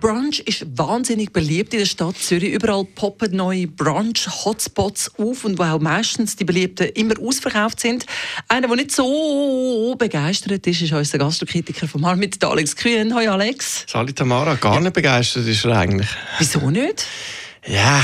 Brunch ist wahnsinnig beliebt in der Stadt Zürich. Überall poppen neue Brunch-Hotspots auf und wo auch meistens die Beliebten immer ausverkauft sind. Einer, der nicht so begeistert ist, ist unser Gastrokritiker vom mit Alex Kühn. Hallo Alex. Sali Tamara, gar nicht begeistert ist er eigentlich. Wieso nicht? Ja,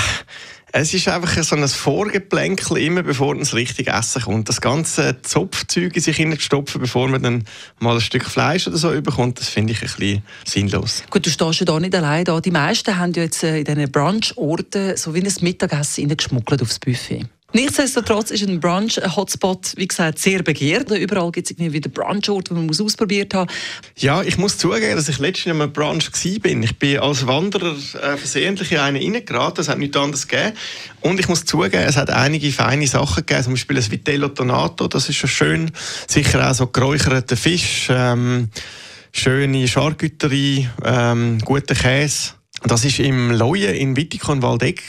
es ist einfach so ein Vorgeplänkel, immer bevor man das richtige Essen kommt. Das ganze Zopfzeug in sich hineinstopfen, bevor man dann mal ein Stück Fleisch oder so überkommt, das finde ich ein bisschen sinnlos. Gut, du stehst ja da nicht allein da. Die meisten haben ja jetzt äh, in diesen Brunch-Orten so wie ein Mittagessen geschmuggelt aufs Buffet. Nichtsdestotrotz ist ein Brunch-Hotspot, wie gesagt, sehr begehrt. Überall gibt es irgendwie wieder Brunch-Orte, die man muss ausprobiert haben Ja, ich muss zugeben, dass ich letztens in einem Brunch war. Ich bin als Wanderer äh, versehentlich in einen reingeraten. Es hat nichts anderes gegeben. Und ich muss zugeben, es hat einige feine Sachen gegeben. Zum Beispiel ein Vitello Tonato, das ist schon schön. Sicher auch so geräucherter Fisch, ähm, schöne Charcuterie, ähm, guter Käse. Das war im Leuen in Wittikon Waldeck.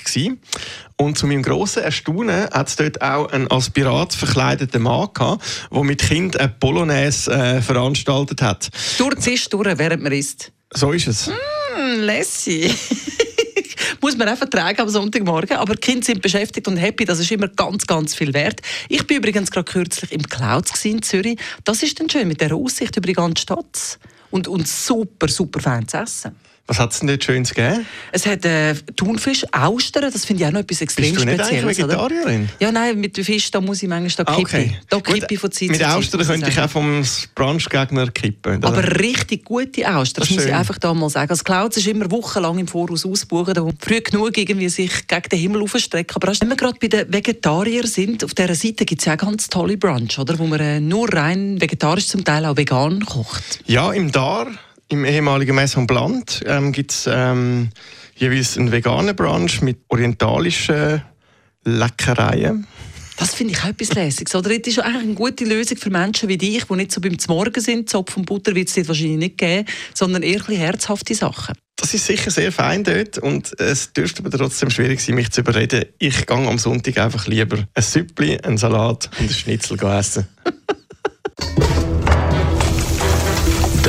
Und zu meinem grossen Erstaunen hat es dort auch einen als Pirat verkleideten Mann gehabt, der mit Kind eine Polonaise äh, veranstaltet hat. Durch Tisch durch, während man isst. So ist es. Mm, lässig. muss man auch vertragen am Sonntagmorgen. Aber die Kinder sind beschäftigt und happy. Das ist immer ganz, ganz viel wert. Ich bin übrigens gerade kürzlich im Clouds in Zürich. Das ist dann schön mit der Aussicht über die ganze Stadt. Und, und super, super fein zu essen. Was hat es denn dort Schönes gegeben? Es hat äh, Thunfisch, Austern, das finde ich auch noch etwas extrem Bist du nicht Spezielles. Vegetarierin? Oder? Ja, nein, mit Fisch da muss ich manchmal da kippen. Okay. Da kippe ich von Zeit Mit Zeit. Austern könnte ich auch vom Brunchgegner kippen. Oder? Aber richtig gute Austern, das, das muss ich einfach da mal sagen. Das Clouds ist immer wochenlang im Voraus ausbuchen, da früh genug irgendwie sich gegen den Himmel aufstrecken. Aber wenn wir gerade bei den Vegetariern sind, auf dieser Seite gibt es ja auch ganz tolle Brunch, oder? wo man äh, nur rein vegetarisch, zum Teil auch vegan kocht. Ja, im Dar im ehemaligen Maison Blanc ähm, gibt es ähm, jeweils einen veganen Brunch mit orientalischen Leckereien. Das finde ich auch etwas Lässiges. Oder? Das ist eigentlich eine gute Lösung für Menschen wie dich, die nicht so beim Morgen sind. Zopf und Butter wird es dir wahrscheinlich nicht geben, sondern eher herzhafte Sachen. Das ist sicher sehr fein dort und es dürfte aber trotzdem schwierig sein, mich zu überreden. Ich gehe am Sonntag einfach lieber ein Süppli, einen Salat und ein Schnitzel essen.